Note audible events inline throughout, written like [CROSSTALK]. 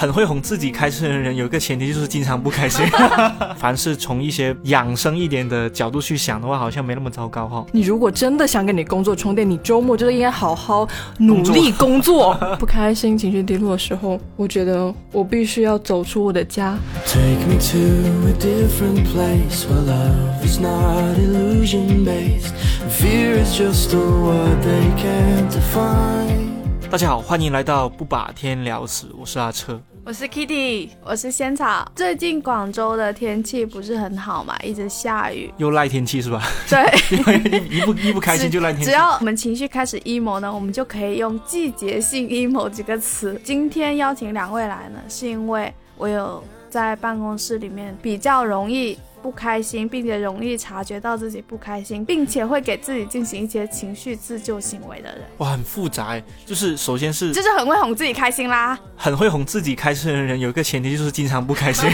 很会哄自己开心的人，有一个前提就是经常不开心。[LAUGHS] 凡是从一些养生一点的角度去想的话，好像没那么糟糕哈。你如果真的想给你工作充电，你周末就应该好好努力工作。[LAUGHS] 不开心、情绪低落的时候，我觉得我必须要走出我的家。Take me to a different place where love is not illusion based, fear is just a word they can't define. 大家好，欢迎来到不把天聊死，我是阿车，我是 Kitty，我是仙草。最近广州的天气不是很好嘛，一直下雨，又赖天气是吧？对，[LAUGHS] 因为一不一不开心就赖天气。只要我们情绪开始 emo 呢，我们就可以用季节性 emo 几个词。今天邀请两位来呢，是因为我有在办公室里面比较容易。不开心，并且容易察觉到自己不开心，并且会给自己进行一些情绪自救行为的人，哇，很复杂。就是首先是，就是很会哄自己开心啦。很会哄自己开心的人，有一个前提就是经常不开心。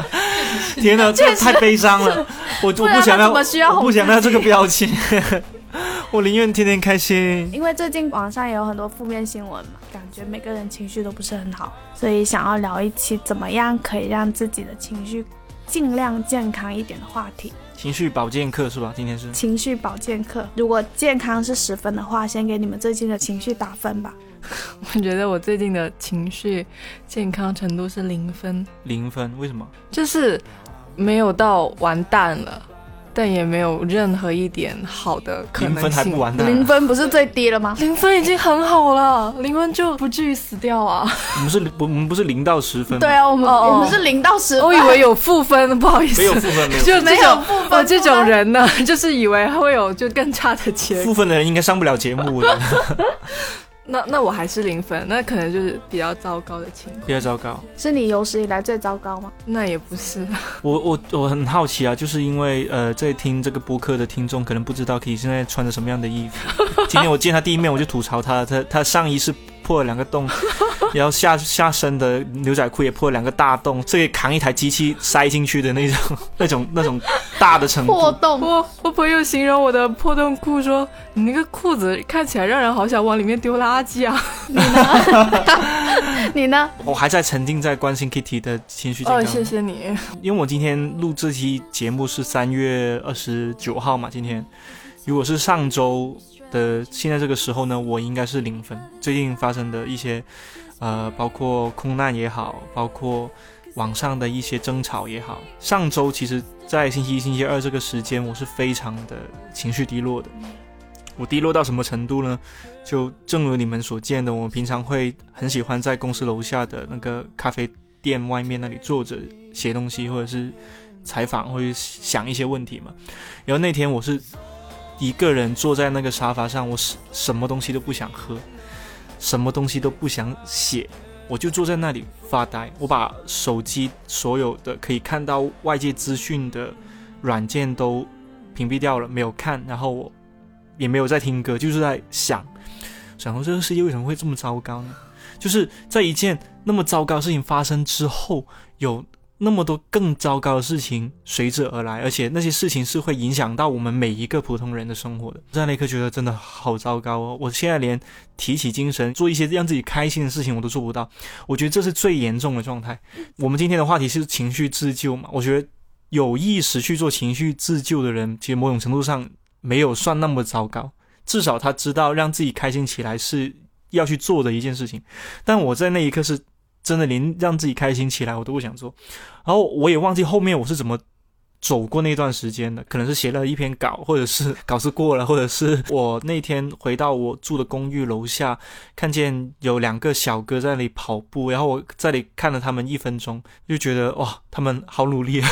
[LAUGHS] 天哪，这太悲伤了。我我不想要，我不想要这个标签。[LAUGHS] 我宁愿天天开心。因为最近网上也有很多负面新闻嘛，感觉每个人情绪都不是很好，所以想要聊一期怎么样可以让自己的情绪。尽量健康一点的话题，情绪保健课是吧？今天是情绪保健课。如果健康是十分的话，先给你们最近的情绪打分吧。[LAUGHS] 我觉得我最近的情绪健康程度是零分。零分？为什么？就是没有到完蛋了。但也没有任何一点好的可能性。零分还不完蛋？零分不是最低了吗？零分已经很好了，零分就不至于死掉啊。我们是不，我们不是零到十分。对啊，我们我们是零到十。我以为有负分，不好意思。没有负分，没有。就 [LAUGHS] 没有负分。这种人呢，就是以为会有就更差的结果。负分的人应该上不了节目的。那那我还是零分，那可能就是比较糟糕的情况。比较糟糕，是你有史以来最糟糕吗？那也不是。[LAUGHS] 我我我很好奇啊，就是因为呃，在听这个播客的听众可能不知道，K 现在穿着什么样的衣服。今天我见他第一面，我就吐槽他，他他上衣是破了两个洞。[LAUGHS] 然后下下身的牛仔裤也破了两个大洞，是可以扛一台机器塞进去的那种、[LAUGHS] 那种、那种大的程度。破洞。我我朋友形容我的破洞裤说：“你那个裤子看起来让人好想往里面丢垃圾啊。”你呢？[LAUGHS] 你呢？我还在沉浸在关心 Kitty 的情绪健康。哦，谢谢你。因为我今天录这期节目是三月二十九号嘛，今天如果是上周的现在这个时候呢，我应该是零分。最近发生的一些。呃，包括空难也好，包括网上的一些争吵也好。上周其实，在星期一、星期二这个时间，我是非常的情绪低落的。我低落到什么程度呢？就正如你们所见的，我平常会很喜欢在公司楼下的那个咖啡店外面那里坐着写东西，或者是采访，或者想一些问题嘛。然后那天我是一个人坐在那个沙发上，我什什么东西都不想喝。什么东西都不想写，我就坐在那里发呆。我把手机所有的可以看到外界资讯的软件都屏蔽掉了，没有看。然后我也没有在听歌，就是在想，想说这个世界为什么会这么糟糕呢？就是在一件那么糟糕的事情发生之后，有。那么多更糟糕的事情随之而来，而且那些事情是会影响到我们每一个普通人的生活的。在那一刻觉得真的好糟糕哦！我现在连提起精神做一些让自己开心的事情我都做不到。我觉得这是最严重的状态。我们今天的话题是情绪自救嘛？我觉得有意识去做情绪自救的人，其实某种程度上没有算那么糟糕。至少他知道让自己开心起来是要去做的一件事情。但我在那一刻是。真的连让自己开心起来我都不想做，然后我也忘记后面我是怎么。走过那段时间的，可能是写了一篇稿，或者是稿子过了，或者是我那天回到我住的公寓楼下，看见有两个小哥在那里跑步，然后我在里看了他们一分钟，就觉得哇，他们好努力啊，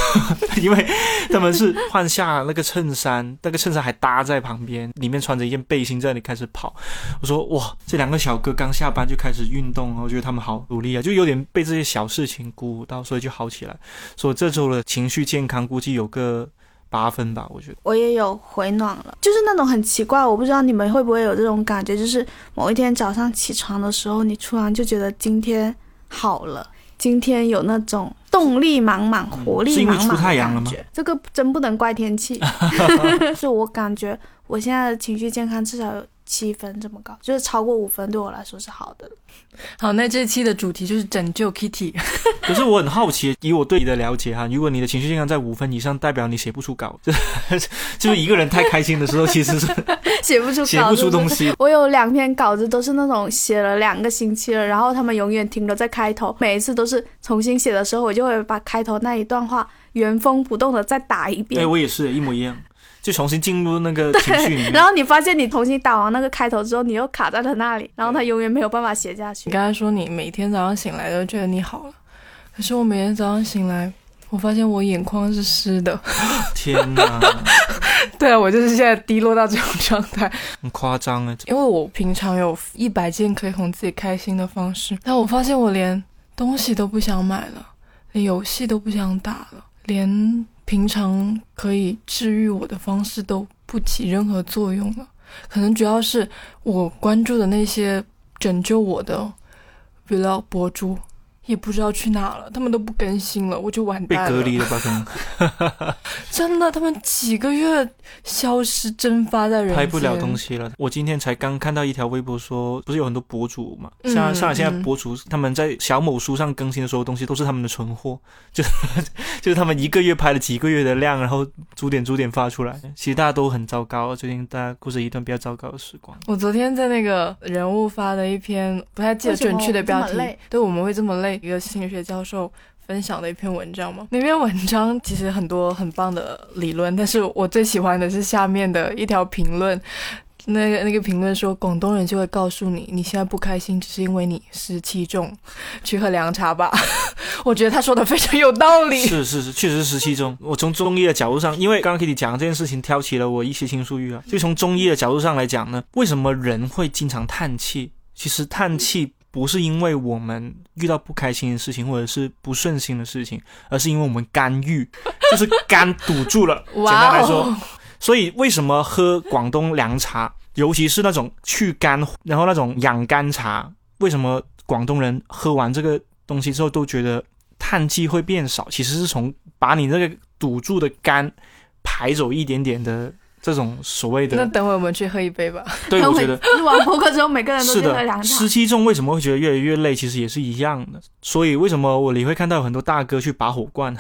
因为他们是换下那个衬衫，那个衬衫还搭在旁边，里面穿着一件背心在那里开始跑。我说哇，这两个小哥刚下班就开始运动，我觉得他们好努力啊，就有点被这些小事情鼓舞到，所以就好起来。所以这周的情绪健康估计有。有个八分吧，我觉得。我也有回暖了，就是那种很奇怪，我不知道你们会不会有这种感觉，就是某一天早上起床的时候，你突然就觉得今天好了，今天有那种动力满满、活力满满的感觉。这个真不能怪天气，[LAUGHS] 是我感觉我现在的情绪健康至少七分这么高，就是超过五分对我来说是好的。好，那这期的主题就是拯救 Kitty。[LAUGHS] 可是我很好奇，以我对你的了解哈，如果你的情绪健康在五分以上，代表你写不出稿，就 [LAUGHS] 就是一个人太开心的时候，其实是 [LAUGHS] 写不出写不出东西。我有两篇稿子都是那种写了两个星期了，然后他们永远停留在开头，每一次都是重新写的时候，我就会把开头那一段话原封不动的再打一遍。哎我也是一模一样。就重新进入那个情绪里面，然后你发现你重新打完那个开头之后，你又卡在了那里，然后他永远没有办法写下去。你刚才说你每天早上醒来都觉得你好了，可是我每天早上醒来，我发现我眼眶是湿的。[LAUGHS] 天哪！[LAUGHS] 对啊，我就是现在低落到这种状态，很夸张啊。因为我平常有一百件可以哄自己开心的方式，但我发现我连东西都不想买了，连游戏都不想打了，连。平常可以治愈我的方式都不起任何作用了，可能主要是我关注的那些拯救我的 vlog 博主。也不知道去哪了，他们都不更新了，我就完蛋了。被隔离了吧？可能 [LAUGHS] 真的，他们几个月消失蒸发在人，拍不了东西了。我今天才刚看到一条微博说，不是有很多博主嘛？像上海现在博主他们在小某书上更新的所有东西都是他们的存货，就 [LAUGHS] 就是他们一个月拍了几个月的量，然后逐点逐点发出来。其实大家都很糟糕，最近大家过着一段比较糟糕的时光。我昨天在那个人物发的一篇，不太记得准确的标题，对，我们会这么累。一个心理学教授分享的一篇文章吗？那篇文章其实很多很棒的理论，但是我最喜欢的是下面的一条评论。那个那个评论说，广东人就会告诉你，你现在不开心，只是因为你湿气重，去喝凉茶吧。[LAUGHS] 我觉得他说的非常有道理。是是是，确实是湿气重。我从中医的角度上，因为刚刚 Kitty 讲这件事情，挑起了我一些倾诉欲啊。就从中医的角度上来讲呢，为什么人会经常叹气？其实叹气。不是因为我们遇到不开心的事情或者是不顺心的事情，而是因为我们肝郁，[LAUGHS] 就是肝堵住了。简单来说，所以为什么喝广东凉茶，尤其是那种去肝，然后那种养肝茶，为什么广东人喝完这个东西之后都觉得叹气会变少？其实是从把你那个堵住的肝排走一点点的。这种所谓的，那等会我们去喝一杯吧。对，我觉得录完播客之后，每个人都是喝凉茶。湿气重为什么会觉得越来越累？其实也是一样的。所以为什么我你会看到很多大哥去拔火罐，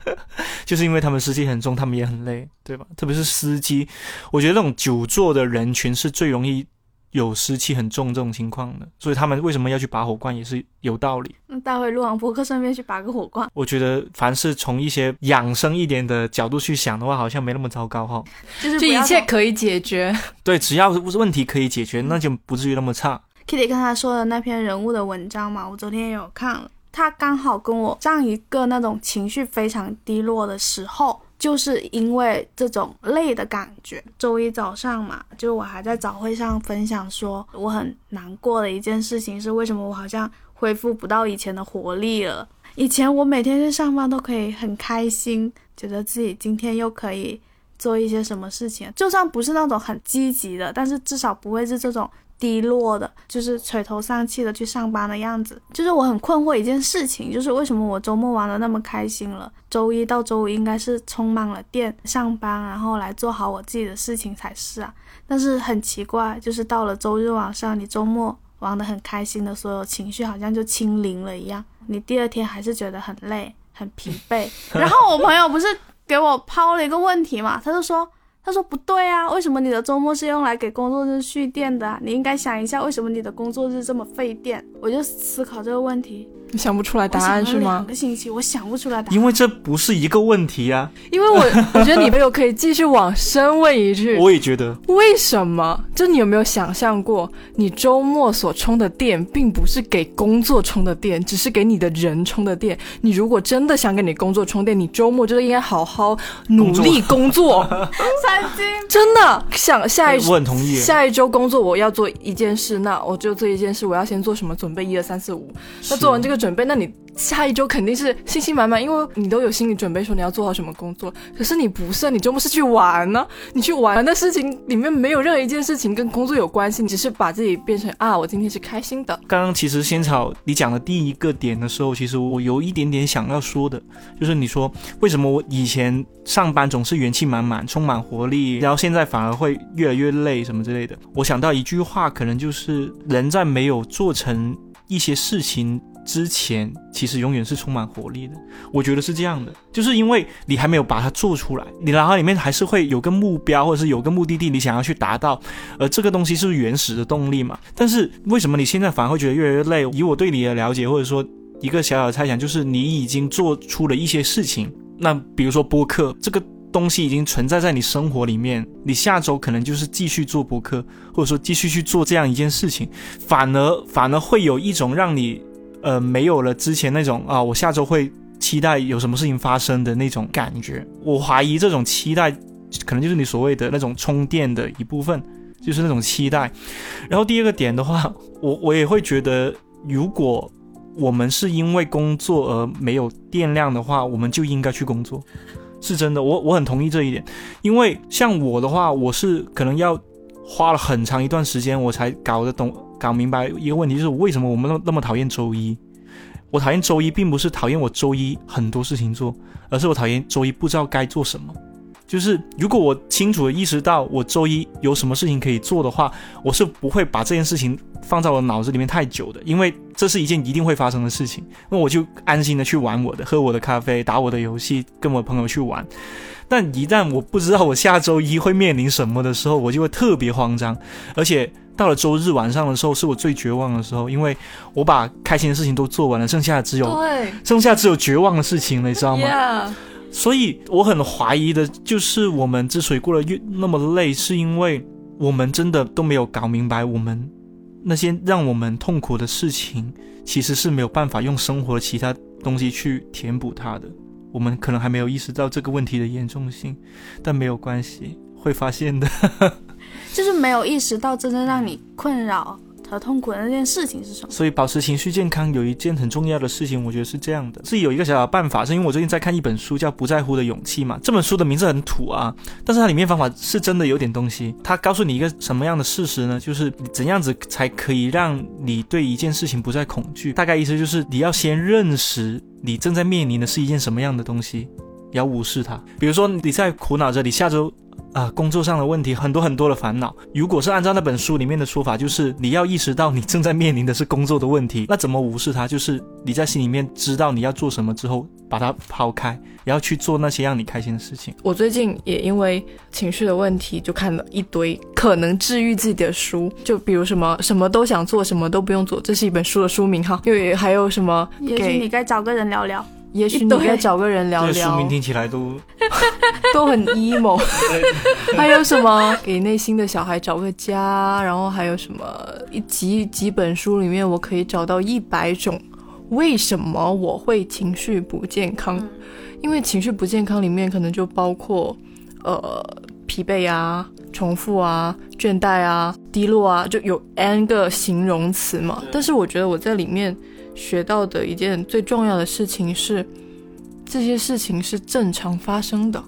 [LAUGHS] 就是因为他们湿气很重，他们也很累，对吧？特别是司机，我觉得那种久坐的人群是最容易。有湿气很重这种情况的，所以他们为什么要去拔火罐也是有道理。那待会录完播客顺便去拔个火罐。我觉得凡是从一些养生一点的角度去想的话，好像没那么糟糕哈。就是这一切可以解决。对，只要问题可以解决，那就不至于那么差。Kitty 刚才说的那篇人物的文章嘛，我昨天也有看了，他刚好跟我上一个那种情绪非常低落的时候。就是因为这种累的感觉。周一早上嘛，就我还在早会上分享说，我很难过的一件事情是，为什么我好像恢复不到以前的活力了？以前我每天去上班都可以很开心，觉得自己今天又可以做一些什么事情，就算不是那种很积极的，但是至少不会是这种。低落的，就是垂头丧气的去上班的样子。就是我很困惑一件事情，就是为什么我周末玩的那么开心了，周一到周五应该是充满了电上班，然后来做好我自己的事情才是啊。但是很奇怪，就是到了周日晚上，你周末玩的很开心的所有情绪好像就清零了一样，你第二天还是觉得很累、很疲惫。然后我朋友不是给我抛了一个问题嘛，他就说。他说不对啊，为什么你的周末是用来给工作日蓄电的？你应该想一下，为什么你的工作日这么费电？我就思考这个问题。你想不出来答案是吗？两个星期，我想不出来答案。因为这不是一个问题呀。因为我我觉得你朋友可以继续往深问一句。[LAUGHS] 我也觉得。为什么？就你有没有想象过，你周末所充的电，并不是给工作充的电，只是给你的人充的电。你如果真的想给你工作充电，你周末就应该好好努力工作。[LAUGHS] 三金。真的想下一，我很同意。下一周工作我要做一件事，那我就做一件事。我要先做什么准备？一二三四五。那做完这个。准备，那你。下一周肯定是信心满满，因为你都有心理准备，说你要做好什么工作。可是你不是，你周末是去玩呢。你去玩的事情里面没有任何一件事情跟工作有关系，你只是把自己变成啊，我今天是开心的。刚刚其实仙草你讲的第一个点的时候，其实我有一点点想要说的，就是你说为什么我以前上班总是元气满满、充满活力，然后现在反而会越来越累什么之类的。我想到一句话，可能就是人在没有做成一些事情。之前其实永远是充满活力的，我觉得是这样的，就是因为你还没有把它做出来，你脑海里面还是会有个目标或者是有个目的地，你想要去达到，而这个东西是原始的动力嘛。但是为什么你现在反而会觉得越来越累？以我对你的了解，或者说一个小小的猜想，就是你已经做出了一些事情。那比如说播客这个东西已经存在在你生活里面，你下周可能就是继续做播客，或者说继续去做这样一件事情，反而反而会有一种让你。呃，没有了之前那种啊，我下周会期待有什么事情发生的那种感觉。我怀疑这种期待，可能就是你所谓的那种充电的一部分，就是那种期待。然后第二个点的话，我 [LAUGHS] 我也会觉得，如果我们是因为工作而没有电量的话，我们就应该去工作，是真的。我我很同意这一点，因为像我的话，我是可能要花了很长一段时间，我才搞得懂。搞明白一个问题，就是为什么我们那么那么讨厌周一？我讨厌周一，并不是讨厌我周一很多事情做，而是我讨厌周一不知道该做什么。就是如果我清楚的意识到我周一有什么事情可以做的话，我是不会把这件事情放在我脑子里面太久的，因为这是一件一定会发生的事情。那我就安心的去玩我的，喝我的咖啡，打我的游戏，跟我朋友去玩。但一旦我不知道我下周一会面临什么的时候，我就会特别慌张，而且。到了周日晚上的时候，是我最绝望的时候，因为我把开心的事情都做完了，剩下的只有剩下只有绝望的事情了，你知道吗？所以我很怀疑的，就是我们之所以过得越那么累，是因为我们真的都没有搞明白，我们那些让我们痛苦的事情，其实是没有办法用生活其他东西去填补它的。我们可能还没有意识到这个问题的严重性，但没有关系，会发现的。就是没有意识到真正让你困扰和痛苦的那件事情是什么。所以保持情绪健康有一件很重要的事情，我觉得是这样的。是有一个小小办法，是因为我最近在看一本书，叫《不在乎的勇气》嘛。这本书的名字很土啊，但是它里面方法是真的有点东西。它告诉你一个什么样的事实呢？就是怎样子才可以让你对一件事情不再恐惧。大概意思就是你要先认识你正在面临的是一件什么样的东西，要无视它。比如说你在苦恼着你下周。啊，工作上的问题很多很多的烦恼。如果是按照那本书里面的说法，就是你要意识到你正在面临的是工作的问题，那怎么无视它？就是你在心里面知道你要做什么之后，把它抛开，然后去做那些让你开心的事情。我最近也因为情绪的问题，就看了一堆可能治愈自己的书，就比如什么什么都想做，什么都不用做，这是一本书的书名哈。因为还有什么？也许你该找个人聊聊。也许你该找个人聊聊。书名听起来都 [LAUGHS] 都很 emo。[LAUGHS] 还有什么给内心的小孩找个家？然后还有什么一几几本书里面，我可以找到一百种为什么我会情绪不健康？因为情绪不健康里面可能就包括呃疲惫啊、重复啊、倦怠啊、低落啊，就有 n 个形容词嘛。但是我觉得我在里面。学到的一件最重要的事情是，这些事情是正常发生的，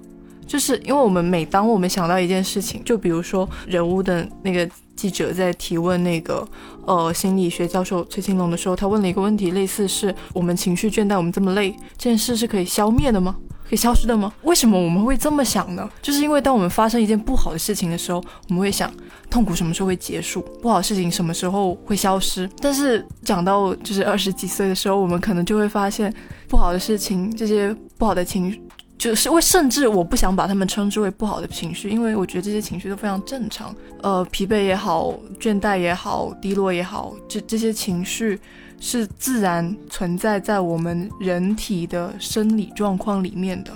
就是因为我们每当我们想到一件事情，就比如说人物的那个记者在提问那个呃心理学教授崔庆龙的时候，他问了一个问题，类似是我们情绪倦怠，我们这么累，这件事是可以消灭的吗？可以消失的吗？为什么我们会这么想呢？就是因为当我们发生一件不好的事情的时候，我们会想痛苦什么时候会结束，不好的事情什么时候会消失。但是讲到就是二十几岁的时候，我们可能就会发现不好的事情，这些不好的情绪，就是会甚至我不想把他们称之为不好的情绪，因为我觉得这些情绪都非常正常。呃，疲惫也好，倦怠也好，低落也好，这这些情绪。是自然存在在我们人体的生理状况里面的。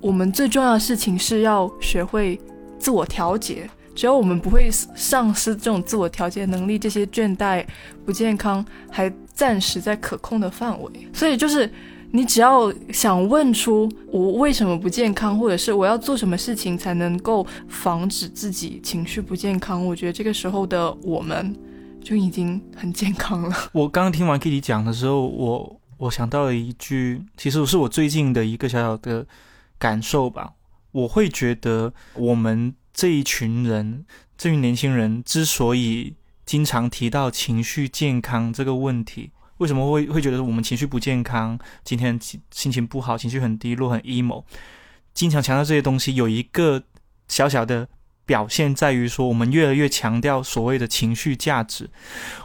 我们最重要的事情是要学会自我调节。只要我们不会丧失这种自我调节能力，这些倦怠、不健康还暂时在可控的范围。所以就是，你只要想问出我为什么不健康，或者是我要做什么事情才能够防止自己情绪不健康，我觉得这个时候的我们。就已经很健康了。[LAUGHS] 我刚听完 Kitty 讲的时候，我我想到了一句，其实是我最近的一个小小的感受吧。我会觉得，我们这一群人，这群年轻人之所以经常提到情绪健康这个问题，为什么会会觉得我们情绪不健康？今天心情不好，情绪很低落，很 emo，经常强调这些东西，有一个小小的。表现在于说，我们越来越强调所谓的情绪价值。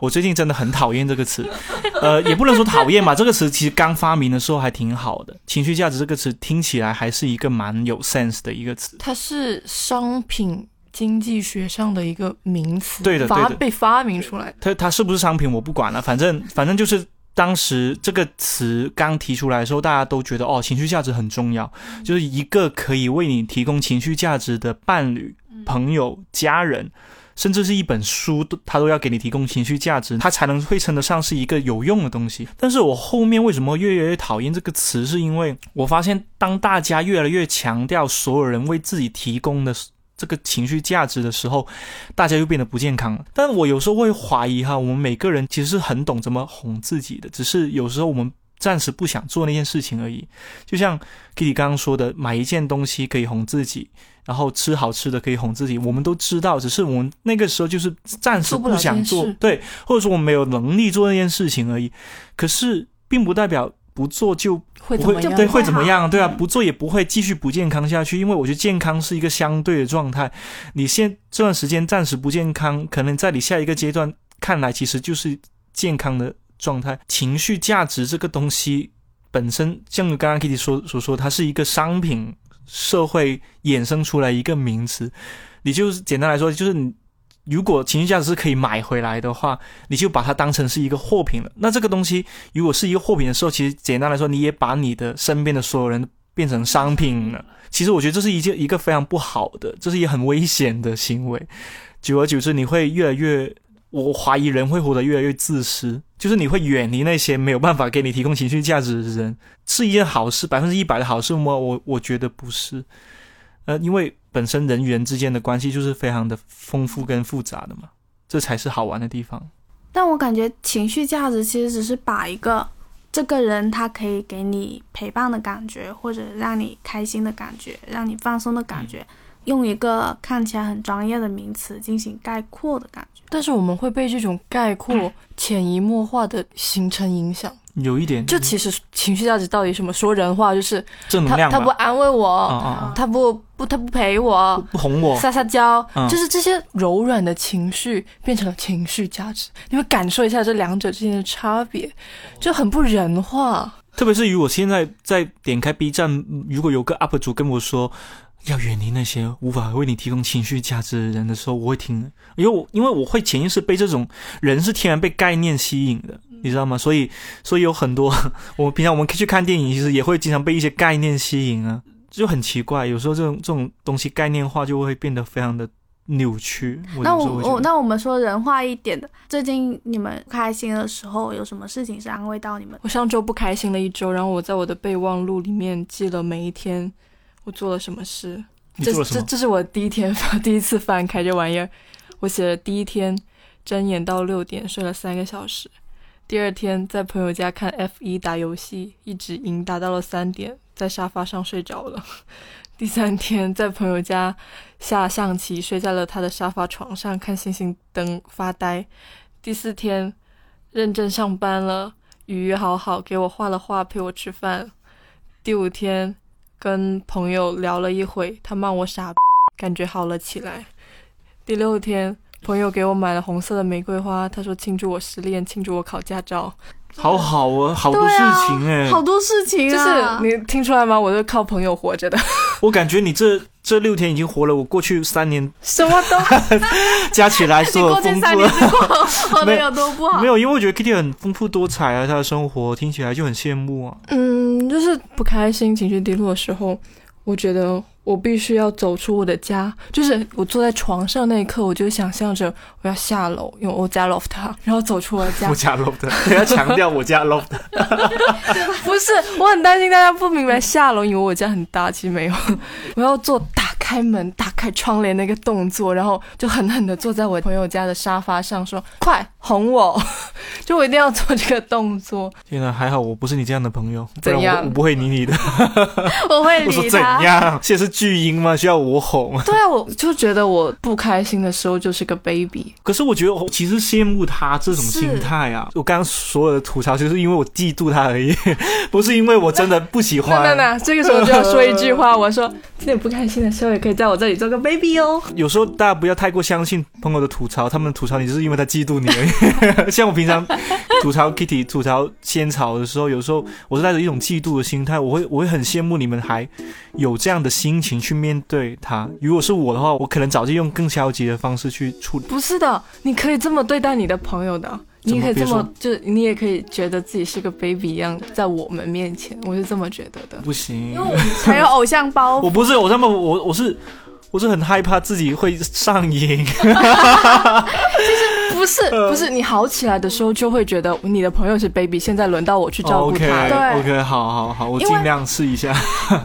我最近真的很讨厌这个词，[LAUGHS] 呃，也不能说讨厌吧。这个词其实刚发明的时候还挺好的。情绪价值这个词听起来还是一个蛮有 sense 的一个词。它是商品经济学上的一个名词，对的，发被发明出来。它它是不是商品我不管了，反正反正就是当时这个词刚提出来的时候，大家都觉得哦，情绪价值很重要，就是一个可以为你提供情绪价值的伴侣。朋友、家人，甚至是一本书，都他都要给你提供情绪价值，他才能会称得上是一个有用的东西。但是我后面为什么越来越讨厌这个词？是因为我发现，当大家越来越强调所有人为自己提供的这个情绪价值的时候，大家又变得不健康了。但我有时候会怀疑哈，我们每个人其实是很懂怎么哄自己的，只是有时候我们。暂时不想做那件事情而已，就像 Kitty 刚刚说的，买一件东西可以哄自己，然后吃好吃的可以哄自己。我们都知道，只是我们那个时候就是暂时不想做，对，或者说我们没有能力做那件事情而已。可是，并不代表不做就不会对，会怎么样？对啊，不做也不会继续不健康下去，因为我觉得健康是一个相对的状态。你现这段时间暂时不健康，可能在你下一个阶段看来，其实就是健康的。状态、情绪价值这个东西本身，像刚刚 Kitty 说所说，它是一个商品，社会衍生出来一个名词。你就是简单来说，就是你如果情绪价值是可以买回来的话，你就把它当成是一个货品了。那这个东西如果是一个货品的时候，其实简单来说，你也把你的身边的所有人变成商品了。其实我觉得这是一件一个非常不好的，这是一个很危险的行为。久而久之，你会越来越。我怀疑人会活得越来越自私，就是你会远离那些没有办法给你提供情绪价值的人，是一件好事，百分之一百的好事吗？我我觉得不是，呃，因为本身人与人之间的关系就是非常的丰富跟复杂的嘛，这才是好玩的地方。但我感觉情绪价值其实只是把一个这个人他可以给你陪伴的感觉，或者让你开心的感觉，让你放松的感觉。用一个看起来很专业的名词进行概括的感觉，但是我们会被这种概括潜移默化的形成影响，有一点。就其实情绪价值到底什么？说人话就是正能量。他不安慰我，他不不他不陪我，不哄我，撒撒娇，就是这些柔软的情绪变成了情绪价值。你会感受一下这两者之间的差别，就很不人化。特别是如果现在在点开 B 站，如果有个 UP 主跟我说。要远离那些无法为你提供情绪价值的人的时候，我会听，因为我因为我会潜意识被这种人是天然被概念吸引的，你知道吗？所以所以有很多 [LAUGHS] 我们平常我们可以去看电影，其实也会经常被一些概念吸引啊，就很奇怪。有时候这种这种东西概念化就会变得非常的扭曲。那我我那我们说人话一点的，最近你们开心的时候有什么事情是安慰到你们？我上周不开心了一周，然后我在我的备忘录里面记了每一天。我做了什么事？这这这是我第一天 [LAUGHS] 第一次翻开这玩意儿。我写了第一天睁眼到六点睡了三个小时，第二天在朋友家看 F 一打游戏，一直赢打到了三点，在沙发上睡着了。[LAUGHS] 第三天在朋友家下象棋，睡在了他的沙发床上看星星灯发呆。第四天认真上班了，雨约好好给我画了画陪我吃饭。第五天。跟朋友聊了一会，他骂我傻，感觉好了起来。第六天，朋友给我买了红色的玫瑰花，他说庆祝我失恋，庆祝我考驾照。好好啊，好多事情哎，好多事情啊！就是你听出来吗？我是靠朋友活着的。我感觉你这这六天已经活了我过去三年 [LAUGHS] 什么都 [LAUGHS] 加起来 [LAUGHS] 所有丰富。活的有多不好？没有，因为我觉得 Kitty 很丰富多彩啊，她的生活听起来就很羡慕啊。嗯，就是不开心、情绪低落的时候，我觉得。我必须要走出我的家，就是我坐在床上那一刻，我就想象着我要下楼，因为我家 loft，然后走出我家。我家 loft，[LAUGHS] 要强调我家 loft。[LAUGHS] 不是，我很担心大家不明白下楼，因为我家很大，其实没有。我要做打开。门、打开窗帘那个动作，然后就狠狠的坐在我朋友家的沙发上，说：“快哄我！” [LAUGHS] 就我一定要做这个动作。天哪，还好我不是你这样的朋友，怎样？我不会理你的。[LAUGHS] 我会理他。怎样？现在是巨婴吗？需要我哄？对啊，我就觉得我不开心的时候就是个 baby。可是我觉得我其实羡慕他这种心态啊。我刚刚所有的吐槽就是因为我嫉妒他而已，[LAUGHS] 不是因为我真的不喜欢。那那这个时候就要说一句话，我说。有点不开心的时候，也可以在我这里做个 baby 哦。有时候大家不要太过相信朋友的吐槽，他们吐槽你就是因为他嫉妒你而已。[LAUGHS] 像我平常吐槽 Kitty、吐槽仙草的时候，有时候我是带着一种嫉妒的心态，我会我会很羡慕你们还有这样的心情去面对他。如果是我的话，我可能早就用更消极的方式去处理。不是的，你可以这么对待你的朋友的。你可以这么，就你也可以觉得自己是个 baby 一样，在我们面前，我是这么觉得的。不行，因为才有偶像包袱。我不是偶像包，我我是我是很害怕自己会上瘾。其 [LAUGHS] 实不是不是，你好起来的时候就会觉得你的朋友是 baby，现在轮到我去照顾他。对，OK，好好好，我尽量试一下。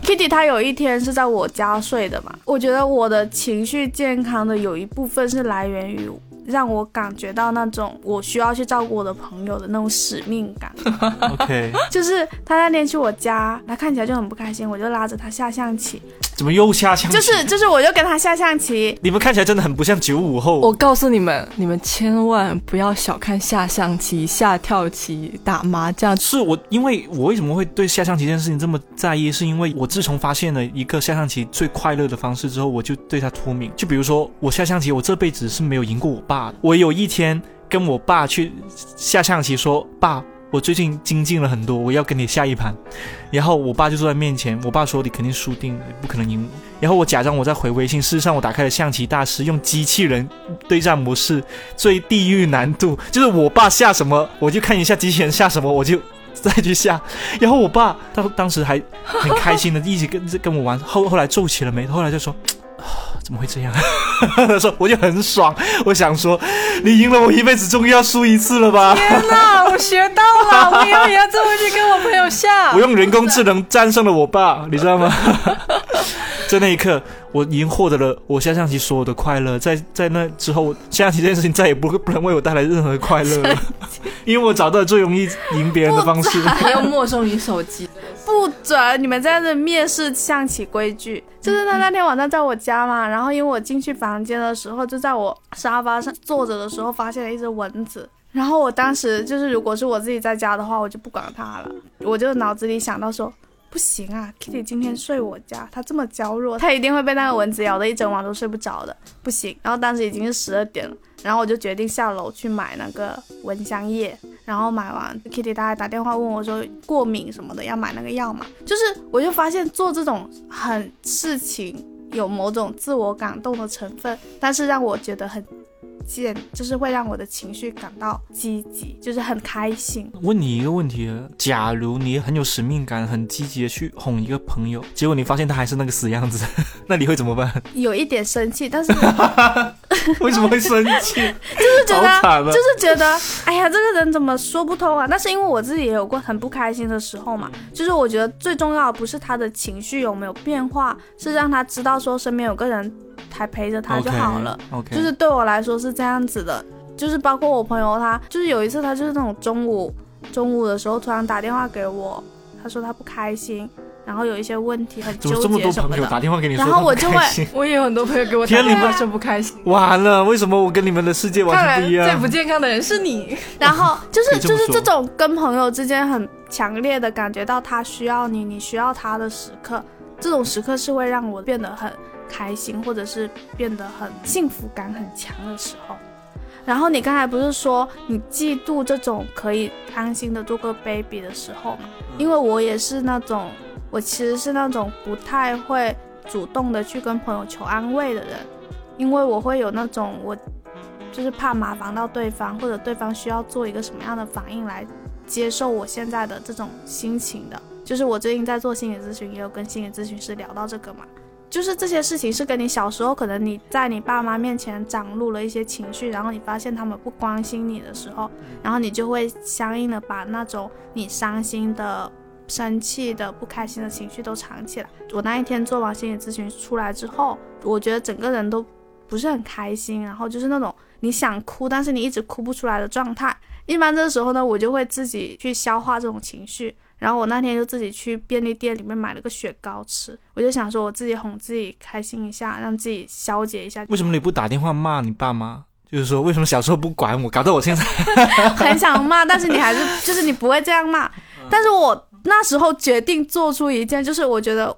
Kitty 他有一天是在我家睡的嘛？我觉得我的情绪健康的有一部分是来源于。让我感觉到那种我需要去照顾我的朋友的那种使命感。[LAUGHS] OK，就是他那天去我家，他看起来就很不开心，我就拉着他下象棋。怎么又下象棋？就是就是，我就跟他下象棋。你们看起来真的很不像九五后。我告诉你们，你们千万不要小看下象棋、下跳棋、打麻将。是我，因为我为什么会对下象棋这件事情这么在意？是因为我自从发现了一个下象棋最快乐的方式之后，我就对他脱敏。就比如说我下象棋，我这辈子是没有赢过我爸的。我有一天跟我爸去下象棋，说爸。我最近精进了很多，我要跟你下一盘，然后我爸就坐在面前，我爸说你肯定输定了，不可能赢。然后我假装我在回微信，事实上我打开了象棋大师，用机器人对战模式，最地狱难度，就是我爸下什么，我就看一下机器人下什么，我就再去下。然后我爸他当时还很开心的一直跟跟我玩，后后来皱起了眉头，后来就说。[SIGHS] 怎么会这样？[LAUGHS] 他说我就很爽，我想说，你赢了我一辈子，终于要输一次了吧？天哪，[LAUGHS] 我学到了，我以后也要这么去跟我朋友下。我用人工智能战胜了我爸，你知道吗？[LAUGHS] 在那一刻，我已经获得了我下象棋所有的快乐。在在那之后，下象棋这件事情再也不会不能为我带来任何快乐了，因为我找到了最容易赢别人的方式。要没收你手机。不准你们在这蔑视象棋规矩。就是他那天晚上在我家嘛，然后因为我进去房间的时候，就在我沙发上坐着的时候，发现了一只蚊子。然后我当时就是，如果是我自己在家的话，我就不管它了。我就脑子里想到说，不行啊，Kitty 今天睡我家，它这么娇弱，它一定会被那个蚊子咬的一整晚都睡不着的，不行。然后当时已经是十二点了。然后我就决定下楼去买那个蚊香液，然后买完，Kitty 他还打电话问我说过敏什么的要买那个药嘛，就是我就发现做这种很事情有某种自我感动的成分，但是让我觉得很。见就是会让我的情绪感到积极，就是很开心。问你一个问题：假如你很有使命感，很积极的去哄一个朋友，结果你发现他还是那个死样子，[LAUGHS] 那你会怎么办？有一点生气，但是 [LAUGHS] 为什么会生气？[LAUGHS] 就是觉得，就是觉得，哎呀，这个人怎么说不通啊？那是因为我自己也有过很不开心的时候嘛，就是我觉得最重要的不是他的情绪有没有变化，是让他知道说身边有个人。还陪着他就好了，就是对我来说是这样子的，就是包括我朋友他，就是有一次他就是那种中午中午的时候突然打电话给我，他说他不开心，然后有一些问题很纠结什么的，然后我就会，我也有很多朋友给我打电话说不开心，完了，为什么我跟你们的世界完全不一样？最不健康的人是你，[LAUGHS] 然后就是就是这种跟朋友之间很强烈的感觉到他需要你，你需要他的时刻，这种时刻是会让我变得很。开心，或者是变得很幸福感很强的时候，然后你刚才不是说你嫉妒这种可以安心的做个 baby 的时候吗？因为我也是那种，我其实是那种不太会主动的去跟朋友求安慰的人，因为我会有那种我就是怕麻烦到对方，或者对方需要做一个什么样的反应来接受我现在的这种心情的。就是我最近在做心理咨询，也有跟心理咨询师聊到这个嘛。就是这些事情是跟你小时候可能你在你爸妈面前展露了一些情绪，然后你发现他们不关心你的时候，然后你就会相应的把那种你伤心的生气的、不开心的情绪都藏起来。我那一天做完心理咨询出来之后，我觉得整个人都不是很开心，然后就是那种你想哭，但是你一直哭不出来的状态。一般这个时候呢，我就会自己去消化这种情绪。然后我那天就自己去便利店里面买了个雪糕吃，我就想说我自己哄自己开心一下，让自己消解一下。为什么你不打电话骂你爸妈？就是说为什么小时候不管我，搞得我现在 [LAUGHS] 很想骂，但是你还是就是你不会这样骂。但是我那时候决定做出一件，就是我觉得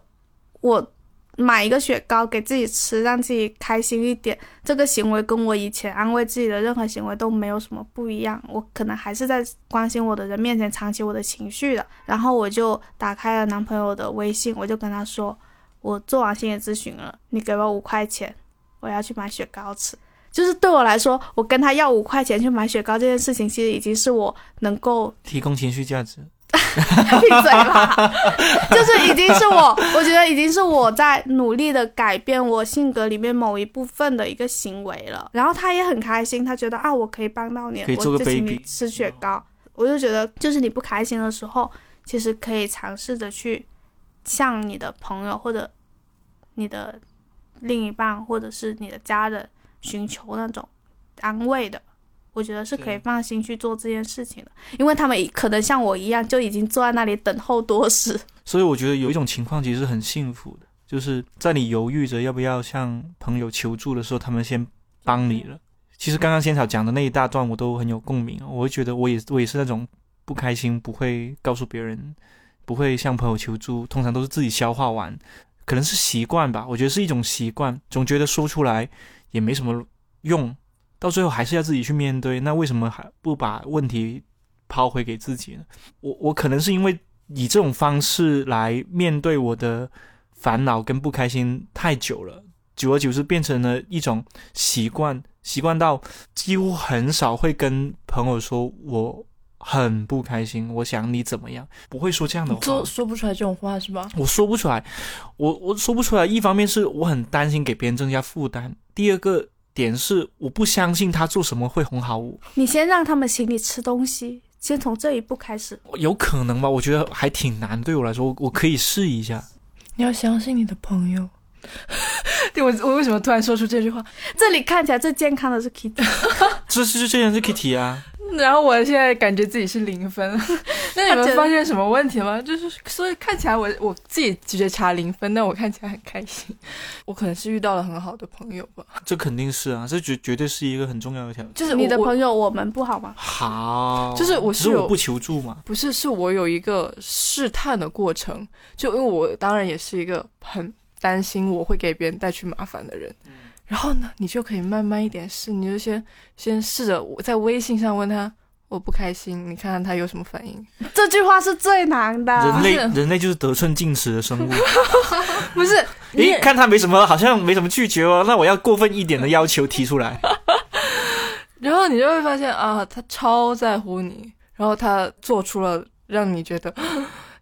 我。买一个雪糕给自己吃，让自己开心一点。这个行为跟我以前安慰自己的任何行为都没有什么不一样。我可能还是在关心我的人面前藏起我的情绪的。然后我就打开了男朋友的微信，我就跟他说：“我做完心理咨询了，你给我五块钱，我要去买雪糕吃。”就是对我来说，我跟他要五块钱去买雪糕这件事情，其实已经是我能够提供情绪价值。[LAUGHS] 闭嘴吧！[LAUGHS] 就是已经是我，我觉得已经是我在努力的改变我性格里面某一部分的一个行为了。然后他也很开心，他觉得啊，我可以帮到你，我就请你吃雪糕。我就觉得，就是你不开心的时候，其实可以尝试着去向你的朋友或者你的另一半或者是你的家人寻求那种安慰的。我觉得是可以放心去做这件事情的，因为他们可能像我一样就已经坐在那里等候多时。[LAUGHS] 所以我觉得有一种情况其实很幸福的，就是在你犹豫着要不要向朋友求助的时候，他们先帮你了。其实刚刚仙草讲的那一大段我都很有共鸣，我会觉得我也我也是那种不开心不会告诉别人，不会向朋友求助，通常都是自己消化完，可能是习惯吧。我觉得是一种习惯，总觉得说出来也没什么用。到最后还是要自己去面对，那为什么还不把问题抛回给自己呢？我我可能是因为以这种方式来面对我的烦恼跟不开心太久了，久而久之变成了一种习惯，习惯到几乎很少会跟朋友说我很不开心，我想你怎么样，不会说这样的话，说说不出来这种话是吧？我说不出来，我我说不出来。一方面是我很担心给别人增加负担，第二个。点是我不相信他做什么会哄好我。你先让他们请你吃东西，先从这一步开始。有可能吧？我觉得还挺难，对我来说，我可以试一下。你要相信你的朋友。[LAUGHS] 对我，我为什么突然说出这句话？这里看起来最健康的是 Kitty，[LAUGHS] 这是这样是 Kitty 啊。[LAUGHS] 然后我现在感觉自己是零分，那你们发现什么问题吗？就是所以看起来我我自己觉察零分，但我看起来很开心。我可能是遇到了很好的朋友吧。这肯定是啊，这绝绝对是一个很重要的条件。就是你的朋友，我们不好吗？好，就是我是我不求助吗。不是，是我有一个试探的过程。就因为我当然也是一个很担心我会给别人带去麻烦的人。然后呢，你就可以慢慢一点试，你就先先试着我在微信上问他我不开心，你看看他有什么反应。[LAUGHS] 这句话是最难的。人类 [LAUGHS] 人类就是得寸进尺的生物。[LAUGHS] 不是，你看他没什么，好像没什么拒绝哦，那我要过分一点的要求提出来。然后你就会发现啊，他超在乎你，然后他做出了让你觉得。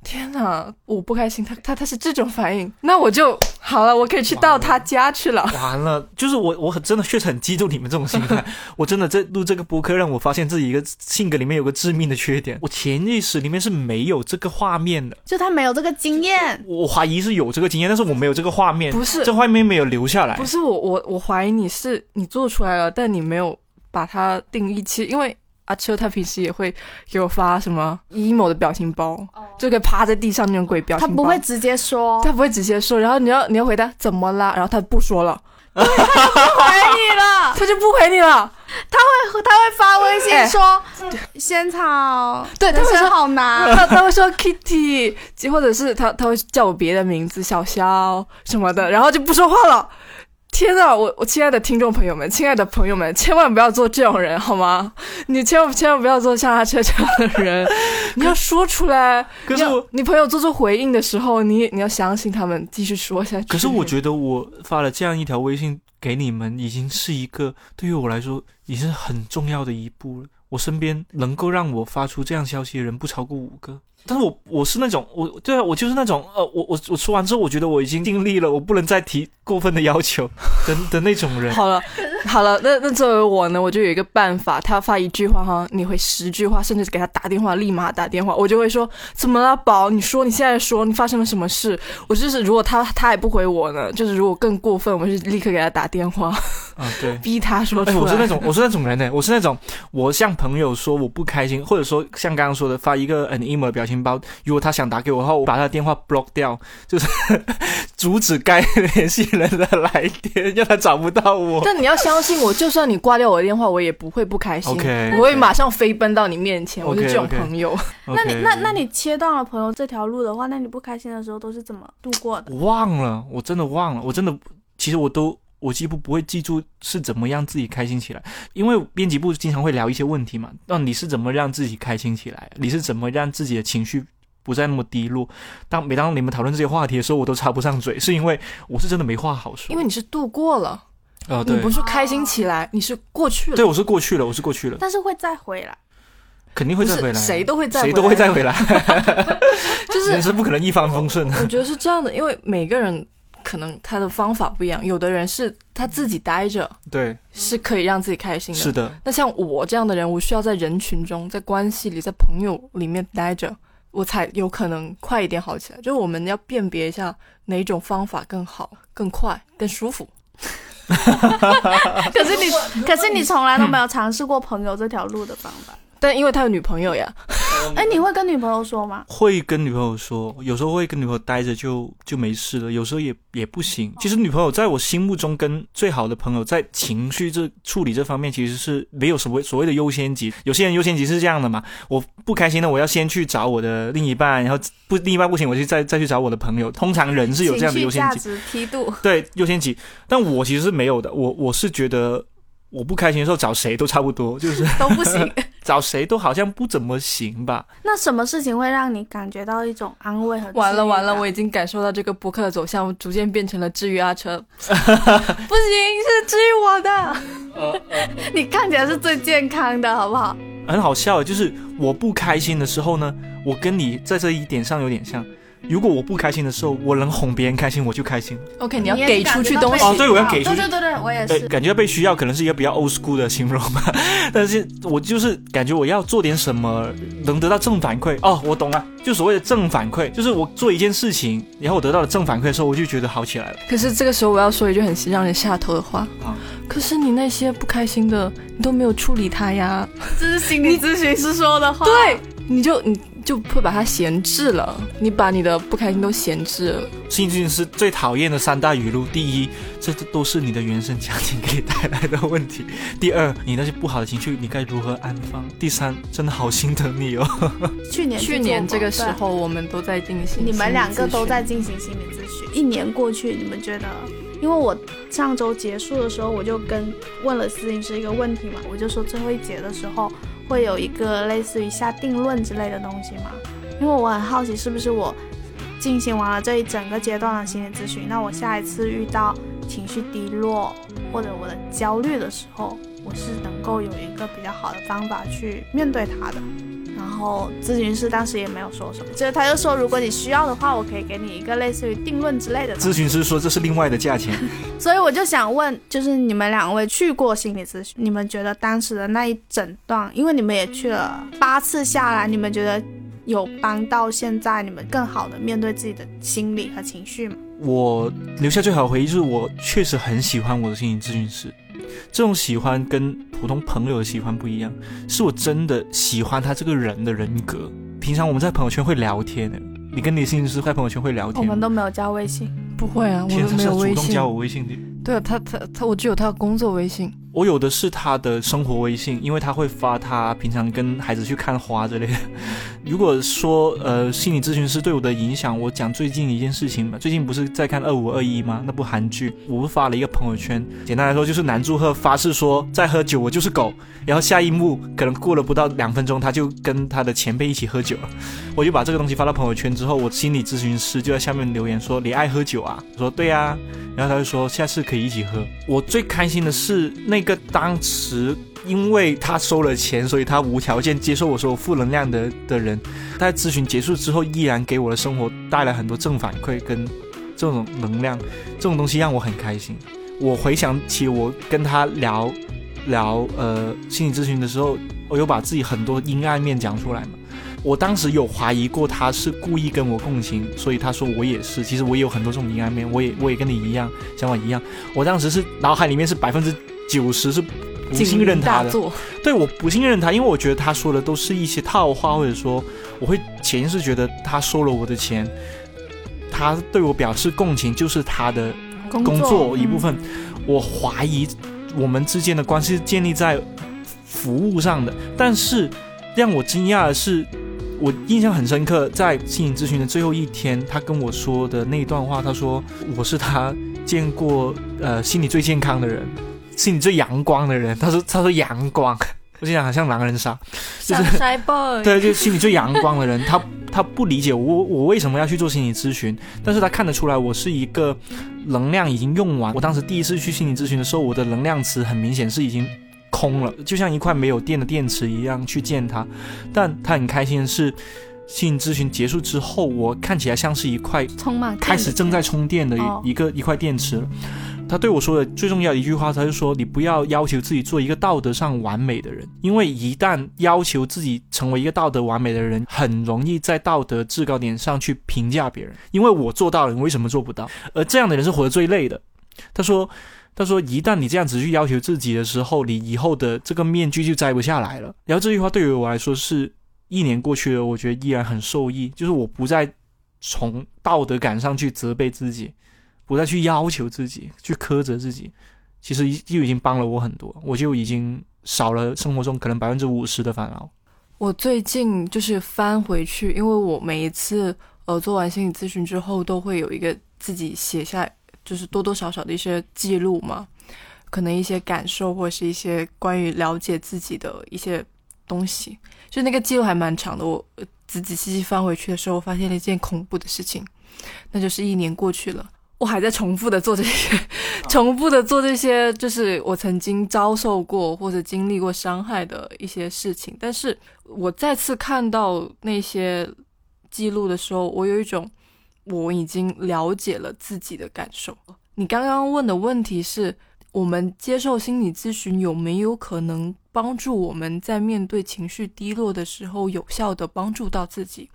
天哪，我不开心，他他他是这种反应，那我就好了，我可以去到他家去了。完了，就是我，我很真的确实很嫉妒你们这种心态。[LAUGHS] 我真的在录这个播客，让我发现自己一个性格里面有个致命的缺点，我潜意识里面是没有这个画面的，就他没有这个经验。我怀疑是有这个经验，但是我没有这个画面，不是这画面没有留下来。不是我我我怀疑你是你做出来了，但你没有把它定义起，因为。阿秋他平时也会给我发什么 emo 的表情包，就可以趴在地上那种鬼表情。他不会直接说，他不会直接说，然后你要你要回答怎么啦，然后他不说了，他就不回你了，[LAUGHS] 他就不回你了，他会他会发微信说仙草，对，他会说好难，他他会说 Kitty，或者是他他会叫我别的名字小肖什么的，然后就不说话了。天呐，我我亲爱的听众朋友们，亲爱的朋友们，千万不要做这种人，好吗？[LAUGHS] 你千万千万不要做像阿车这样的人，[LAUGHS] 你要说出来。可是我，你朋友做出回应的时候，你你要相信他们，继续说下去。可是我觉得我发了这样一条微信给你们，已经是一个对于我来说，已经是很重要的一步了。我身边能够让我发出这样消息的人不超过五个。但是我我是那种我对啊，我就是那种呃，我我我说完之后，我觉得我已经尽力了，我不能再提过分的要求的 [LAUGHS] 的那种人。好了，好了，那那作为我呢，我就有一个办法，他要发一句话哈，你回十句话，甚至给他打电话，立马打电话，我就会说怎么了，宝？你说你现在说你发生了什么事？我就是如果他他还不回我呢，就是如果更过分，我就立刻给他打电话。啊，对，逼他说出来。我是那种，我是那种人呢，我是那种，我向朋友说我不开心，或者说像刚刚说的发一个 an emo 的表情包，如果他想打给我的话，我把他的电话 block 掉，就是 [LAUGHS] 阻止该联系人的来电，让他找不到我。但你要相信我，就算你挂掉我的电话，我也不会不开心。我会马上飞奔到你面前。我是这种朋友。那你那那你切断了朋友这条路的话，那你不开心的时候都是怎么度过的？忘了，我真的忘了，我真的，其实我都。我几乎不会记住是怎么让自己开心起来，因为编辑部经常会聊一些问题嘛。那你是怎么让自己开心起来？你是怎么让自己的情绪不再那么低落？当每当你们讨论这些话题的时候，我都插不上嘴，是因为我是真的没话好说。因为你是度过了，呃，你不是开心起来，你是过去了。对，我是过去了，我是过去了。但是会再回来，肯定会再回来。谁都会再，谁都会再回来。[LAUGHS] [LAUGHS] 就是人生不可能一帆风顺的。我觉得是这样的，因为每个人。可能他的方法不一样，有的人是他自己待着，对，是可以让自己开心的。是的。那像我这样的人，我需要在人群中，在关系里，在朋友里面待着，我才有可能快一点好起来。就是我们要辨别一下哪种方法更好、更快、更舒服。[LAUGHS] 可是你，可是你从来都没有尝试过朋友这条路的方法。但因为他有女朋友呀，[LAUGHS] 哎，你会跟女朋友说吗？会跟女朋友说，有时候会跟女朋友待着就就没事了，有时候也也不行。其实女朋友在我心目中跟最好的朋友在情绪这处理这方面其实是没有什么所谓的优先级。有些人优先级是这样的嘛，我不开心的我要先去找我的另一半，然后不另一半不行我就再再去找我的朋友。通常人是有这样的优先级梯度，对优先级。但我其实是没有的，我我是觉得。我不开心的时候找谁都差不多，就是 [LAUGHS] 都不行，[LAUGHS] 找谁都好像不怎么行吧。那什么事情会让你感觉到一种安慰和？完了完了，我已经感受到这个博客的走向逐渐变成了治愈阿车，[LAUGHS] 不行，是治愈我的。你看起来是最健康的，好不好？很好笑，就是我不开心的时候呢，我跟你在这一点上有点像。如果我不开心的时候，我能哄别人开心，我就开心。OK，你要给出去东西哦，对，我要给出去。对对对对，我也是。感觉被需要可能是一个比较 old school 的形容吧，但是我就是感觉我要做点什么，能得到正反馈。哦，我懂了，就所谓的正反馈，就是我做一件事情，然后我得到了正反馈的时候，我就觉得好起来了。可是这个时候我要说一句很让人下头的话啊，可是你那些不开心的，你都没有处理它呀。这是心理咨询师说的话。对，你就你。就会把它闲置了，你把你的不开心都闲置了。心理咨询师最讨厌的三大语录：第一，这都是你的原生家庭给你带来的问题；第二，你那些不好的情绪你该如何安放；第三，真的好心疼你哦。去年去年这个时候我们都在进行，你们两个都在进行心理咨询。一年过去，你们觉得？因为我上周结束的时候，我就跟问了咨询师一个问题嘛，我就说最后一节的时候。会有一个类似于下定论之类的东西嘛？因为我很好奇，是不是我进行完了这一整个阶段的心理咨询，那我下一次遇到情绪低落或者我的焦虑的时候，我是能够有一个比较好的方法去面对它的。然后咨询师当时也没有说什么，就是他就说，如果你需要的话，我可以给你一个类似于定论之类的。咨询师说这是另外的价钱，[LAUGHS] 所以我就想问，就是你们两位去过心理咨询，你们觉得当时的那一整段，因为你们也去了八次下来，你们觉得有帮到现在你们更好的面对自己的心理和情绪吗？我留下最好的回忆就是我确实很喜欢我的心理咨询师。这种喜欢跟普通朋友的喜欢不一样，是我真的喜欢他这个人的人格。平常我们在朋友圈会聊天的，你跟你心理师在朋友圈会聊天，我们都没有加微信，不会啊，我都没有微信。主动加我微信的，对啊，他他他，我只有他的工作微信。我有的是他的生活微信，因为他会发他平常跟孩子去看花之类的。如果说呃心理咨询师对我的影响，我讲最近一件事情吧。最近不是在看二五二一吗？那部韩剧，我发了一个朋友圈，简单来说就是男祝贺发誓说再喝酒我就是狗，然后下一幕可能过了不到两分钟，他就跟他的前辈一起喝酒了。我就把这个东西发到朋友圈之后，我心理咨询师就在下面留言说你爱喝酒啊？我说对呀，然后他就说下次可以一起喝。我最开心的是那。一个当时因为他收了钱，所以他无条件接受我说负能量的的人，在咨询结束之后，依然给我的生活带来很多正反馈跟这种能量，这种东西让我很开心。我回想起我跟他聊聊呃心理咨询的时候，我有把自己很多阴暗面讲出来嘛。我当时有怀疑过他是故意跟我共情，所以他说我也是。其实我也有很多这种阴暗面，我也我也跟你一样想法一样。我当时是脑海里面是百分之九十是不信任他的，对，我不信任他，因为我觉得他说的都是一些套话，或者说我会潜意识觉得他收了我的钱，他对我表示共情就是他的工作一部分。我怀疑我们之间的关系建立在服务上的，但是让我惊讶的是。我印象很深刻，在心理咨询的最后一天，他跟我说的那段话，他说我是他见过呃心理最健康的人，心理最阳光的人。他说他说阳光，[LAUGHS] 我心想好像狼人杀，就是对，就心理最阳光的人。他 [LAUGHS] 他不理解我我为什么要去做心理咨询，但是他看得出来我是一个能量已经用完。我当时第一次去心理咨询的时候，我的能量池很明显是已经。空了，就像一块没有电的电池一样去见他，但他很开心的是，心理咨询结束之后，我看起来像是一块充满开始正在充电的一个一块电池。他对我说的最重要的一句话，他就说：“你不要要求自己做一个道德上完美的人，因为一旦要求自己成为一个道德完美的人，很容易在道德制高点上去评价别人。因为我做到了，你为什么做不到？而这样的人是活得最累的。”他说。他说：“一旦你这样子去要求自己的时候，你以后的这个面具就摘不下来了。”然后这句话对于我来说是一年过去了，我觉得依然很受益。就是我不再从道德感上去责备自己，不再去要求自己，去苛责自己，其实就已经帮了我很多。我就已经少了生活中可能百分之五十的烦恼。我最近就是翻回去，因为我每一次呃做完心理咨询之后，都会有一个自己写下。就是多多少少的一些记录嘛，可能一些感受或者是一些关于了解自己的一些东西，就那个记录还蛮长的。我仔仔细细翻回去的时候，发现了一件恐怖的事情，那就是一年过去了，我还在重复的做这些，[LAUGHS] 重复的做这些，就是我曾经遭受过或者经历过伤害的一些事情。但是我再次看到那些记录的时候，我有一种。我已经了解了自己的感受。你刚刚问的问题是我们接受心理咨询有没有可能帮助我们在面对情绪低落的时候有效的帮助到自己？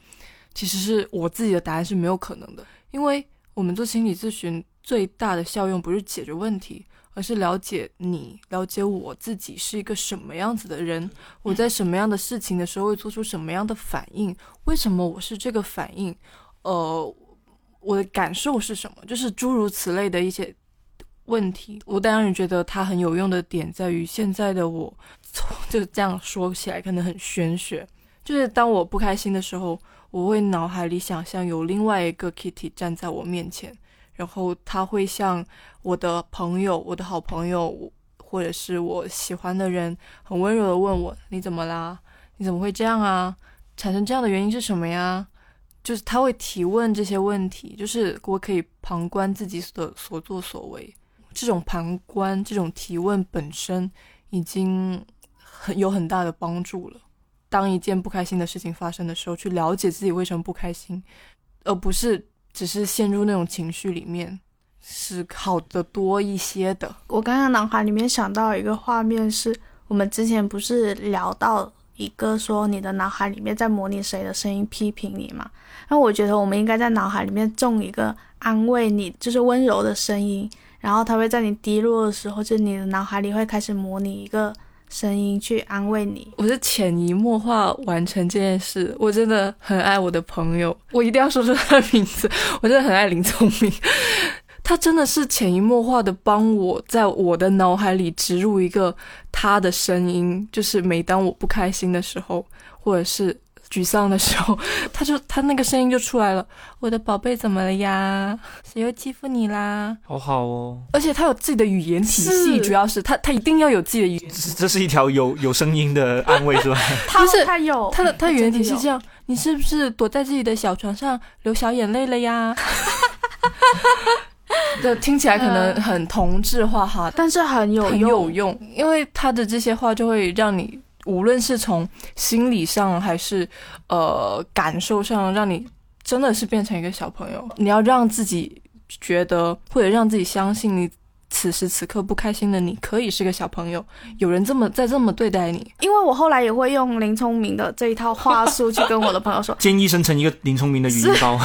其实是我自己的答案是没有可能的，因为我们做心理咨询最大的效用不是解决问题，而是了解你，了解我自己是一个什么样子的人，我在什么样的事情的时候会做出什么样的反应，为什么我是这个反应？呃。我的感受是什么？就是诸如此类的一些问题。我当然觉得它很有用的点在于，现在的我，从就这样说起来可能很玄学。就是当我不开心的时候，我会脑海里想象有另外一个 Kitty 站在我面前，然后他会像我的朋友、我的好朋友，或者是我喜欢的人，很温柔的问我：“你怎么啦？你怎么会这样啊？产生这样的原因是什么呀？”就是他会提问这些问题，就是我可以旁观自己的所作所为。这种旁观、这种提问本身已经很有很大的帮助了。当一件不开心的事情发生的时候，去了解自己为什么不开心，而不是只是陷入那种情绪里面，是好的多一些的。我刚刚脑海里面想到一个画面，是我们之前不是聊到一个说你的脑海里面在模拟谁的声音批评你嘛？那我觉得我们应该在脑海里面种一个安慰你，就是温柔的声音，然后它会在你低落的时候，就你的脑海里会开始模拟一个声音去安慰你。我是潜移默化完成这件事，我真的很爱我的朋友，我一定要说出他的名字，我真的很爱林聪明，他真的是潜移默化的帮我在我的脑海里植入一个他的声音，就是每当我不开心的时候，或者是。沮丧的时候，他就他那个声音就出来了。我的宝贝怎么了呀？谁又欺负你啦？好好哦。而且他有自己的语言体系，[LAUGHS] 主要是他他一定要有自己的语言。这是一条有有声音的安慰是吧？他是他有他的他语言体系这样。你是不是躲在自己的小床上流小眼泪了呀？[LAUGHS] [LAUGHS] 这听起来可能很同质化哈，但是很有很有用，因为他的这些话就会让你。无论是从心理上还是呃感受上，让你真的是变成一个小朋友。你要让自己觉得，或者让自己相信，你此时此刻不开心的你可以是个小朋友，有人这么在这么对待你。因为我后来也会用林聪明的这一套话术去跟我的朋友说，[LAUGHS] 建议生成一个林聪明的语音包，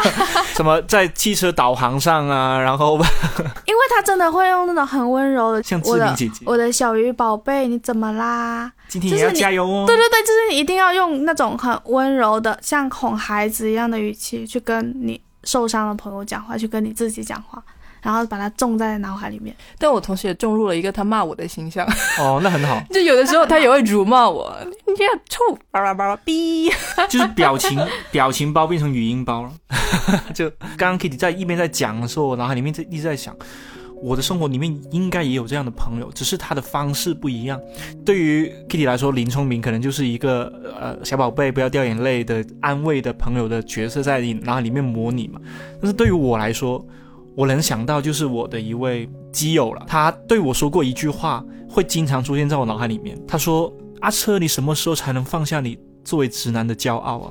[LAUGHS] 什么在汽车导航上啊，然后，[LAUGHS] 因为他真的会用那种很温柔的，像志明姐姐，我的小鱼宝贝，你怎么啦？今天也要加油哦。对对对，就是你一定要用那种很温柔的，像哄孩子一样的语气去跟你受伤的朋友讲话，去跟你自己讲话。然后把它种在脑海里面，但我同时也种入了一个他骂我的形象。哦，那很好。[LAUGHS] 就有的时候他也会辱骂我，你这样臭，叭叭叭叭逼。就是表情 [LAUGHS] 表情包变成语音包了。[LAUGHS] 就刚刚 Kitty 在一边在讲的时候，我脑海里面在一直在想，我的生活里面应该也有这样的朋友，只是他的方式不一样。对于 Kitty 来说，林聪明可能就是一个呃小宝贝不要掉眼泪的安慰的朋友的角色在你脑海里面模拟嘛。但是对于我来说，我能想到就是我的一位基友了，他对我说过一句话，会经常出现在我脑海里面。他说：“阿车，你什么时候才能放下你作为直男的骄傲啊？”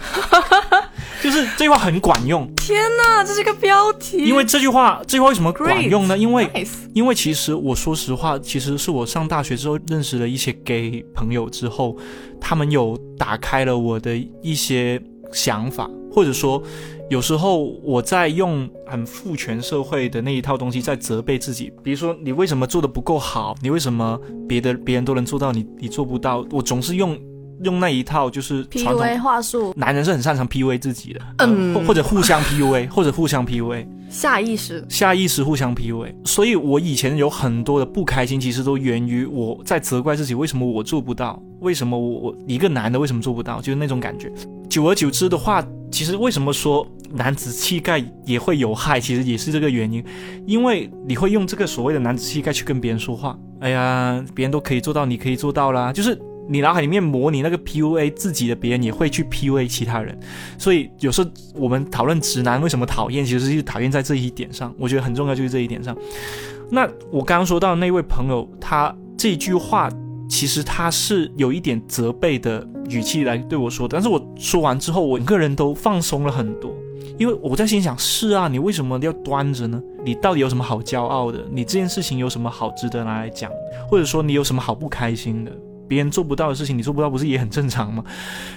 [LAUGHS] 就是这句话很管用。天哪，这是个标题。因为这句话，这句话为什么管用呢？因为，因为其实我说实话，其实是我上大学之后认识了一些 gay 朋友之后，他们有打开了我的一些想法，或者说。有时候我在用很父权社会的那一套东西在责备自己，比如说你为什么做的不够好，你为什么别的别人都能做到，你你做不到？我总是用用那一套就是 P U A 话术，男人是很擅长 P U A 自己的，嗯，或者互相 P U A，[LAUGHS] 或者互相 P U A，下意识下意识互相 P U A，所以我以前有很多的不开心，其实都源于我在责怪自己，为什么我做不到？为什么我我一个男的为什么做不到？就是那种感觉。久而久之的话，其实为什么说？男子气概也会有害，其实也是这个原因，因为你会用这个所谓的男子气概去跟别人说话。哎呀，别人都可以做到，你可以做到啦。就是你脑海里面模拟那个 PUA 自己的别人，也会去 PUA 其他人。所以有时候我们讨论直男为什么讨厌，其实就是讨厌在这一点上。我觉得很重要，就是这一点上。那我刚刚说到那位朋友，他这句话其实他是有一点责备的语气来对我说的，但是我说完之后，我个人都放松了很多。因为我在心想，是啊，你为什么要端着呢？你到底有什么好骄傲的？你这件事情有什么好值得拿来讲？或者说你有什么好不开心的？别人做不到的事情，你做不到，不是也很正常吗？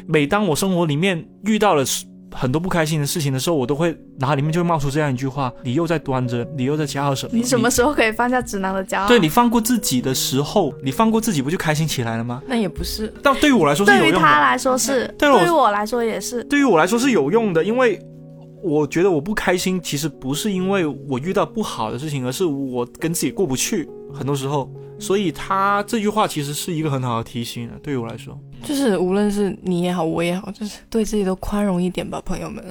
每当我生活里面遇到了很多不开心的事情的时候，我都会脑海里面就会冒出这样一句话：你又在端着，你又在骄傲什么？你什么时候可以放下直男的骄傲？对你放过自己的时候，你放过自己，不就开心起来了吗？那也不是，但对于我来说是有用的。对于他来说是，对于我来说也是。对于我来说是有用的，因为。我觉得我不开心，其实不是因为我遇到不好的事情，而是我跟自己过不去。很多时候，所以他这句话其实是一个很好的提醒啊，对于我来说，就是无论是你也好，我也好，就是对自己都宽容一点吧，朋友们，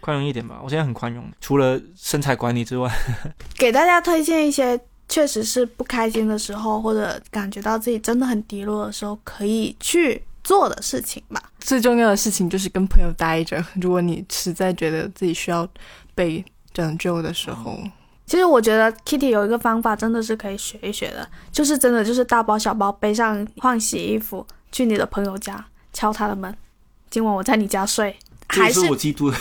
宽容一点吧。我现在很宽容，除了身材管理之外，[LAUGHS] 给大家推荐一些确实是不开心的时候，或者感觉到自己真的很低落的时候，可以去。做的事情吧，最重要的事情就是跟朋友待着。如果你实在觉得自己需要被拯救的时候，其实我觉得 Kitty 有一个方法真的是可以学一学的，就是真的就是大包小包背上换洗衣服，去你的朋友家敲他的门，今晚我在你家睡。还是我嫉妒的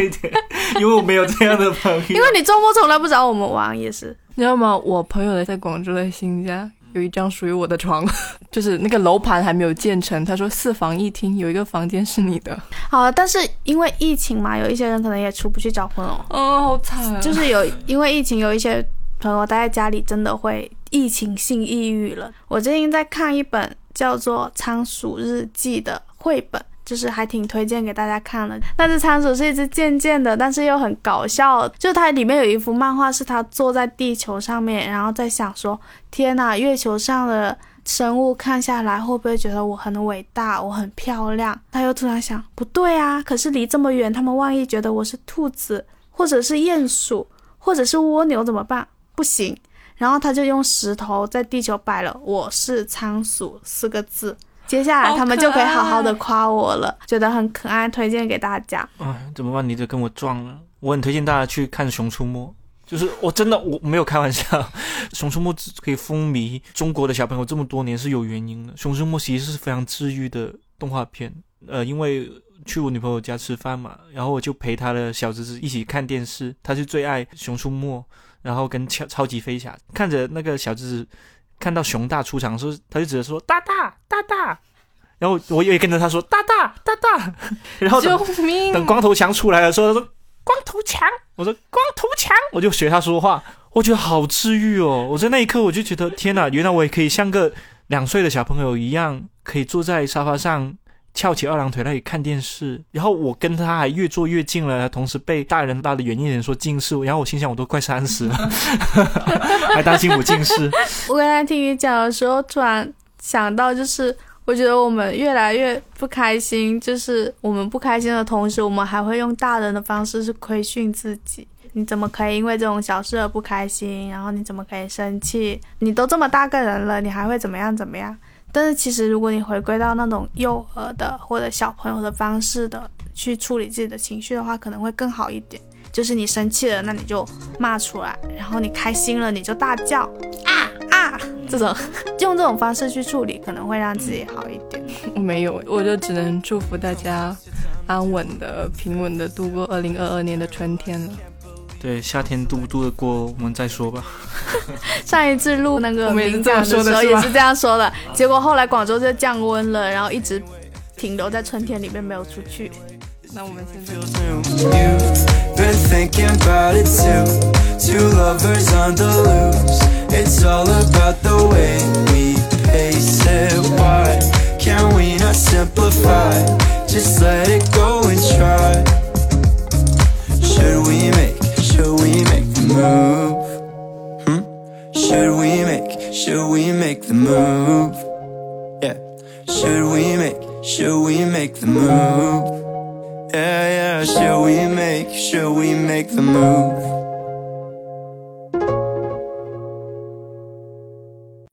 一点，因为我没有这样的朋友。[LAUGHS] 因为你周末从来不找我们玩，也是。你知道吗？我朋友的在广州的新家。有一张属于我的床，[LAUGHS] 就是那个楼盘还没有建成。他说四房一厅，有一个房间是你的。好，但是因为疫情嘛，有一些人可能也出不去找朋友。哦，好惨。就是有因为疫情，有一些朋友待在家里，真的会疫情性抑郁了。我最近在看一本叫做《仓鼠日记》的绘本。就是还挺推荐给大家看的。那只仓鼠是一只贱贱的，但是又很搞笑。就它里面有一幅漫画，是它坐在地球上面，然后在想说：天呐，月球上的生物看下来，会不会觉得我很伟大，我很漂亮？他又突然想：不对啊，可是离这么远，他们万一觉得我是兔子，或者是鼹鼠，或者是蜗牛怎么办？不行。然后他就用石头在地球摆了“我是仓鼠”四个字。接下来他们就可以好好的夸我了，觉得很可爱，推荐给大家。哎，怎么办？你得跟我撞了。我很推荐大家去看《熊出没》，就是我真的我没有开玩笑，[LAUGHS]《熊出没》可以风靡中国的小朋友这么多年是有原因的。《熊出没》其实是非常治愈的动画片。呃，因为去我女朋友家吃饭嘛，然后我就陪她的小侄子一起看电视，他是最爱《熊出没》，然后跟超超级飞侠，看着那个小侄子看到熊大出场的时候，他就直接说大大大大，然后我也跟着他说大大大大，[LAUGHS] 然后！等光头强出来的时候，他说光头强，我说光头强，我就学他说话，我觉得好治愈哦，我在那一刻我就觉得天哪，原来我也可以像个两岁的小朋友一样，可以坐在沙发上。翘起二郎腿那里看电视，然后我跟他还越坐越近了，同时被大人拉的远一点说近视，然后我心想我都快三十了，[LAUGHS] [LAUGHS] 还担心我近视。我刚才听你讲的时候，突然想到，就是我觉得我们越来越不开心，就是我们不开心的同时，我们还会用大人的方式是规训自己。你怎么可以因为这种小事而不开心？然后你怎么可以生气？你都这么大个人了，你还会怎么样怎么样？但是其实，如果你回归到那种幼儿的或者小朋友的方式的去处理自己的情绪的话，可能会更好一点。就是你生气了，那你就骂出来；然后你开心了，你就大叫啊啊！这种用这种方式去处理，可能会让自己好一点。我 [LAUGHS] 没有，我就只能祝福大家安稳的、平稳的度过二零二二年的春天了。对，夏天度不度得过，我们再说吧。[LAUGHS] 上一次录那个名讲的时候也是这样说的，结果后来广州就降温了，然后一直停留在春天里面没有出去。那我们现在。Should we make the move? Hmm? Should we make, should we make the move? Yeah. Should we make, should we make the move? Yeah, yeah, should we make, should we make the move?